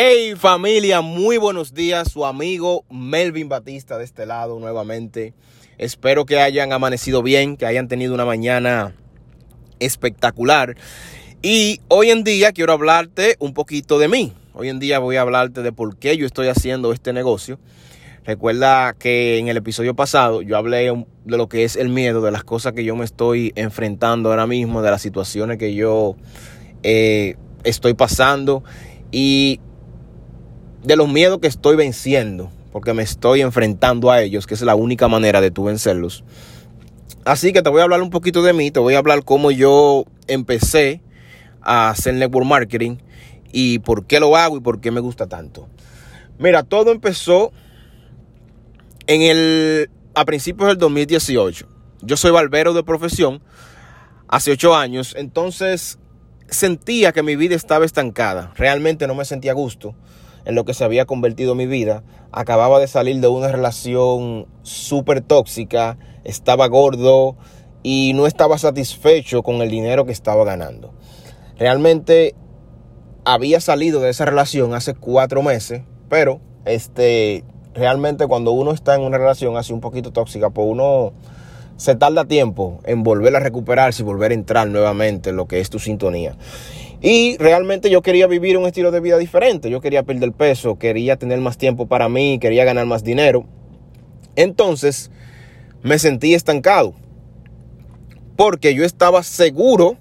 Hey familia, muy buenos días. Su amigo Melvin Batista de este lado nuevamente. Espero que hayan amanecido bien, que hayan tenido una mañana espectacular. Y hoy en día quiero hablarte un poquito de mí. Hoy en día voy a hablarte de por qué yo estoy haciendo este negocio. Recuerda que en el episodio pasado yo hablé de lo que es el miedo, de las cosas que yo me estoy enfrentando ahora mismo, de las situaciones que yo eh, estoy pasando. Y de los miedos que estoy venciendo, porque me estoy enfrentando a ellos, que es la única manera de tú vencerlos. Así que te voy a hablar un poquito de mí, te voy a hablar cómo yo empecé a hacer network marketing y por qué lo hago y por qué me gusta tanto. Mira, todo empezó en el a principios del 2018. Yo soy barbero de profesión hace ocho años, entonces sentía que mi vida estaba estancada. Realmente no me sentía a gusto en lo que se había convertido mi vida. Acababa de salir de una relación súper tóxica, estaba gordo y no estaba satisfecho con el dinero que estaba ganando. Realmente había salido de esa relación hace cuatro meses, pero este, realmente cuando uno está en una relación así un poquito tóxica, pues uno se tarda tiempo en volver a recuperarse y volver a entrar nuevamente en lo que es tu sintonía. Y realmente yo quería vivir un estilo de vida diferente. Yo quería perder peso, quería tener más tiempo para mí, quería ganar más dinero. Entonces me sentí estancado. Porque yo estaba seguro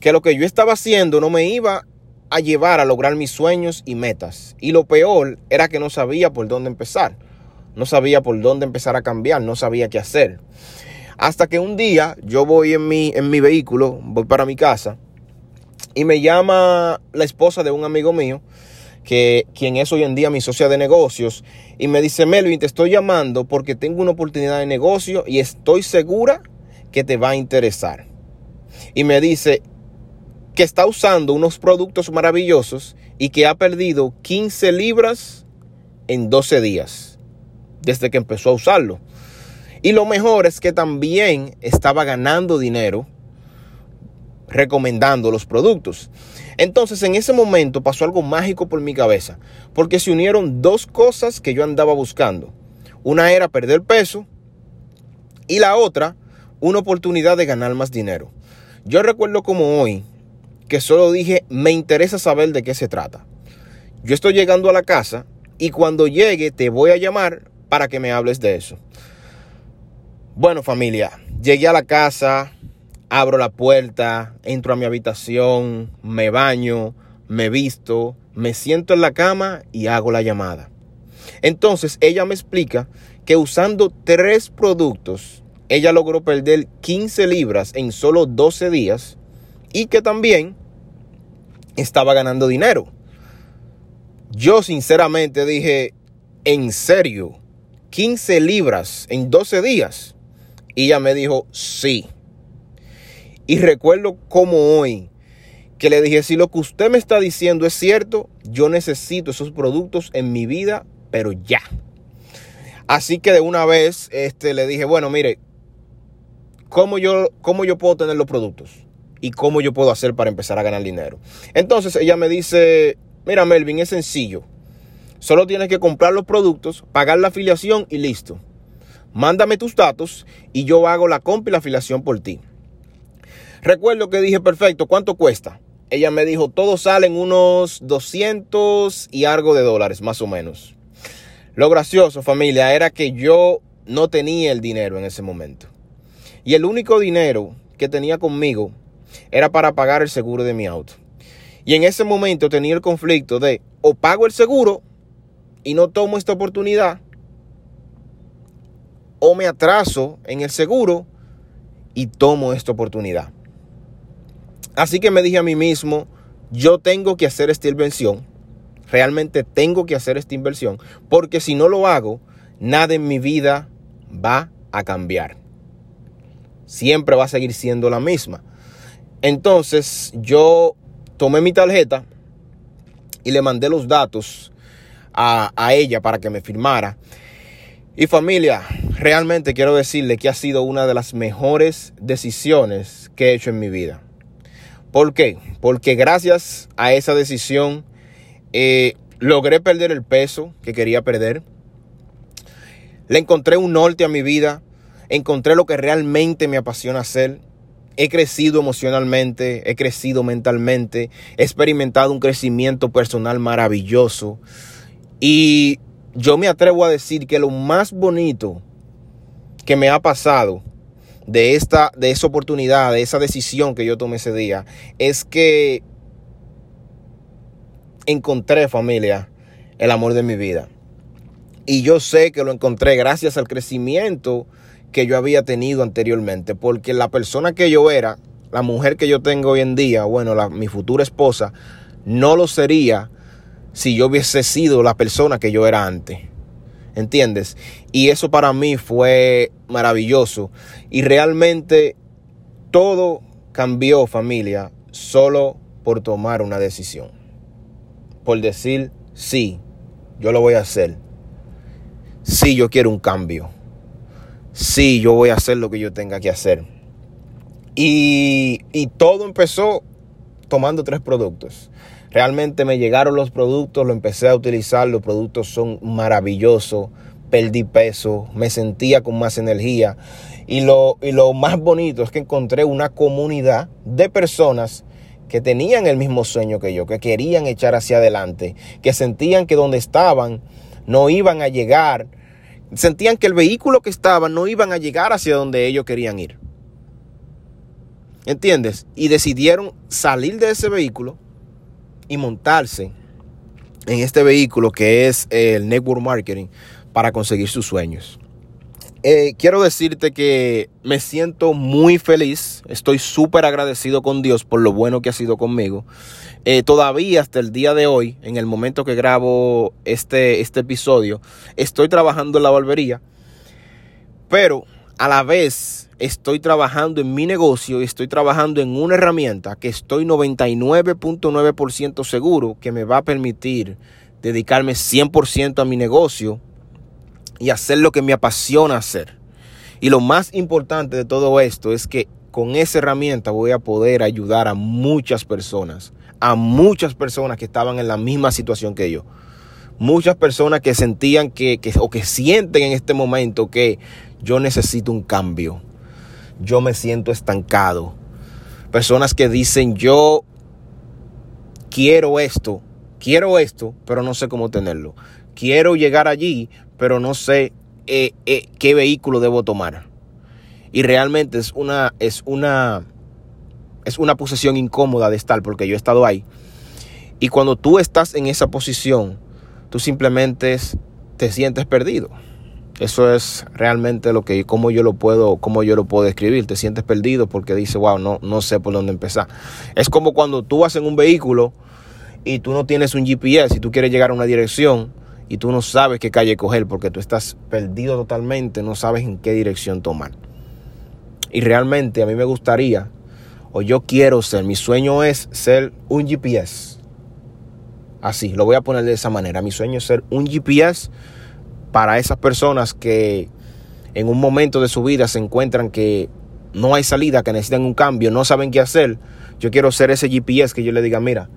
que lo que yo estaba haciendo no me iba a llevar a lograr mis sueños y metas. Y lo peor era que no sabía por dónde empezar. No sabía por dónde empezar a cambiar, no sabía qué hacer. Hasta que un día yo voy en mi, en mi vehículo, voy para mi casa y me llama la esposa de un amigo mío, que quien es hoy en día mi socia de negocios, y me dice, Melvin, te estoy llamando porque tengo una oportunidad de negocio y estoy segura que te va a interesar. Y me dice que está usando unos productos maravillosos y que ha perdido 15 libras en 12 días, desde que empezó a usarlo. Y lo mejor es que también estaba ganando dinero recomendando los productos. Entonces en ese momento pasó algo mágico por mi cabeza, porque se unieron dos cosas que yo andaba buscando. Una era perder peso y la otra, una oportunidad de ganar más dinero. Yo recuerdo como hoy que solo dije, me interesa saber de qué se trata. Yo estoy llegando a la casa y cuando llegue te voy a llamar para que me hables de eso. Bueno familia, llegué a la casa, abro la puerta, entro a mi habitación, me baño, me visto, me siento en la cama y hago la llamada. Entonces ella me explica que usando tres productos, ella logró perder 15 libras en solo 12 días y que también estaba ganando dinero. Yo sinceramente dije, ¿en serio? 15 libras en 12 días. Y ella me dijo, sí. Y recuerdo como hoy que le dije, si lo que usted me está diciendo es cierto, yo necesito esos productos en mi vida, pero ya. Así que de una vez este, le dije, bueno, mire, ¿cómo yo, ¿cómo yo puedo tener los productos? ¿Y cómo yo puedo hacer para empezar a ganar dinero? Entonces ella me dice, mira Melvin, es sencillo. Solo tienes que comprar los productos, pagar la afiliación y listo. Mándame tus datos y yo hago la compra y la afiliación por ti. Recuerdo que dije, perfecto, ¿cuánto cuesta? Ella me dijo, todo salen unos 200 y algo de dólares, más o menos. Lo gracioso, familia, era que yo no tenía el dinero en ese momento. Y el único dinero que tenía conmigo era para pagar el seguro de mi auto. Y en ese momento tenía el conflicto de o pago el seguro y no tomo esta oportunidad, o me atraso en el seguro y tomo esta oportunidad. Así que me dije a mí mismo, yo tengo que hacer esta inversión. Realmente tengo que hacer esta inversión. Porque si no lo hago, nada en mi vida va a cambiar. Siempre va a seguir siendo la misma. Entonces yo tomé mi tarjeta y le mandé los datos a, a ella para que me firmara. Y familia, realmente quiero decirle que ha sido una de las mejores decisiones que he hecho en mi vida. ¿Por qué? Porque gracias a esa decisión eh, logré perder el peso que quería perder. Le encontré un norte a mi vida. Encontré lo que realmente me apasiona hacer. He crecido emocionalmente, he crecido mentalmente, he experimentado un crecimiento personal maravilloso. Y yo me atrevo a decir que lo más bonito que me ha pasado de esta de esa oportunidad, de esa decisión que yo tomé ese día, es que encontré familia, el amor de mi vida. Y yo sé que lo encontré gracias al crecimiento que yo había tenido anteriormente, porque la persona que yo era, la mujer que yo tengo hoy en día, bueno, la, mi futura esposa, no lo sería si yo hubiese sido la persona que yo era antes. ¿Entiendes? Y eso para mí fue maravilloso. Y realmente todo cambió familia solo por tomar una decisión. Por decir, sí, yo lo voy a hacer. Sí, yo quiero un cambio. Sí, yo voy a hacer lo que yo tenga que hacer. Y, y todo empezó tomando tres productos. Realmente me llegaron los productos, lo empecé a utilizar, los productos son maravillosos, perdí peso, me sentía con más energía y lo, y lo más bonito es que encontré una comunidad de personas que tenían el mismo sueño que yo, que querían echar hacia adelante, que sentían que donde estaban no iban a llegar, sentían que el vehículo que estaban no iban a llegar hacia donde ellos querían ir. ¿Entiendes? Y decidieron salir de ese vehículo y montarse en este vehículo que es el network marketing para conseguir sus sueños. Eh, quiero decirte que me siento muy feliz, estoy súper agradecido con Dios por lo bueno que ha sido conmigo. Eh, todavía hasta el día de hoy, en el momento que grabo este, este episodio, estoy trabajando en la barbería, pero a la vez estoy trabajando en mi negocio y estoy trabajando en una herramienta que estoy 99.9% seguro que me va a permitir dedicarme 100% a mi negocio y hacer lo que me apasiona hacer. Y lo más importante de todo esto es que con esa herramienta voy a poder ayudar a muchas personas, a muchas personas que estaban en la misma situación que yo. Muchas personas que sentían que, que o que sienten en este momento que yo necesito un cambio. Yo me siento estancado. Personas que dicen yo quiero esto, quiero esto, pero no sé cómo tenerlo. Quiero llegar allí, pero no sé eh, eh, qué vehículo debo tomar. Y realmente es una, es una, es una posición incómoda de estar porque yo he estado ahí. Y cuando tú estás en esa posición, tú simplemente te sientes perdido. Eso es realmente lo que, cómo yo lo puedo, cómo yo lo puedo describir. Te sientes perdido porque dices, wow, no, no sé por dónde empezar. Es como cuando tú vas en un vehículo y tú no tienes un GPS y tú quieres llegar a una dirección y tú no sabes qué calle coger porque tú estás perdido totalmente, no sabes en qué dirección tomar. Y realmente a mí me gustaría, o yo quiero ser, mi sueño es ser un GPS. Así, lo voy a poner de esa manera. Mi sueño es ser un GPS para esas personas que en un momento de su vida se encuentran que no hay salida, que necesitan un cambio, no saben qué hacer. Yo quiero ser ese GPS que yo le diga, mira,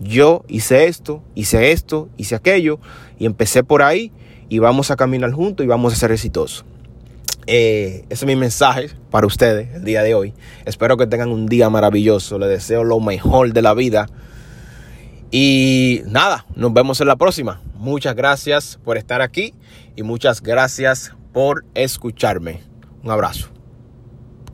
yo hice esto, hice esto, hice aquello y empecé por ahí y vamos a caminar juntos y vamos a ser exitosos. Eh, ese es mi mensaje para ustedes el día de hoy. Espero que tengan un día maravilloso. Les deseo lo mejor de la vida. Y nada, nos vemos en la próxima. Muchas gracias por estar aquí y muchas gracias por escucharme. Un abrazo.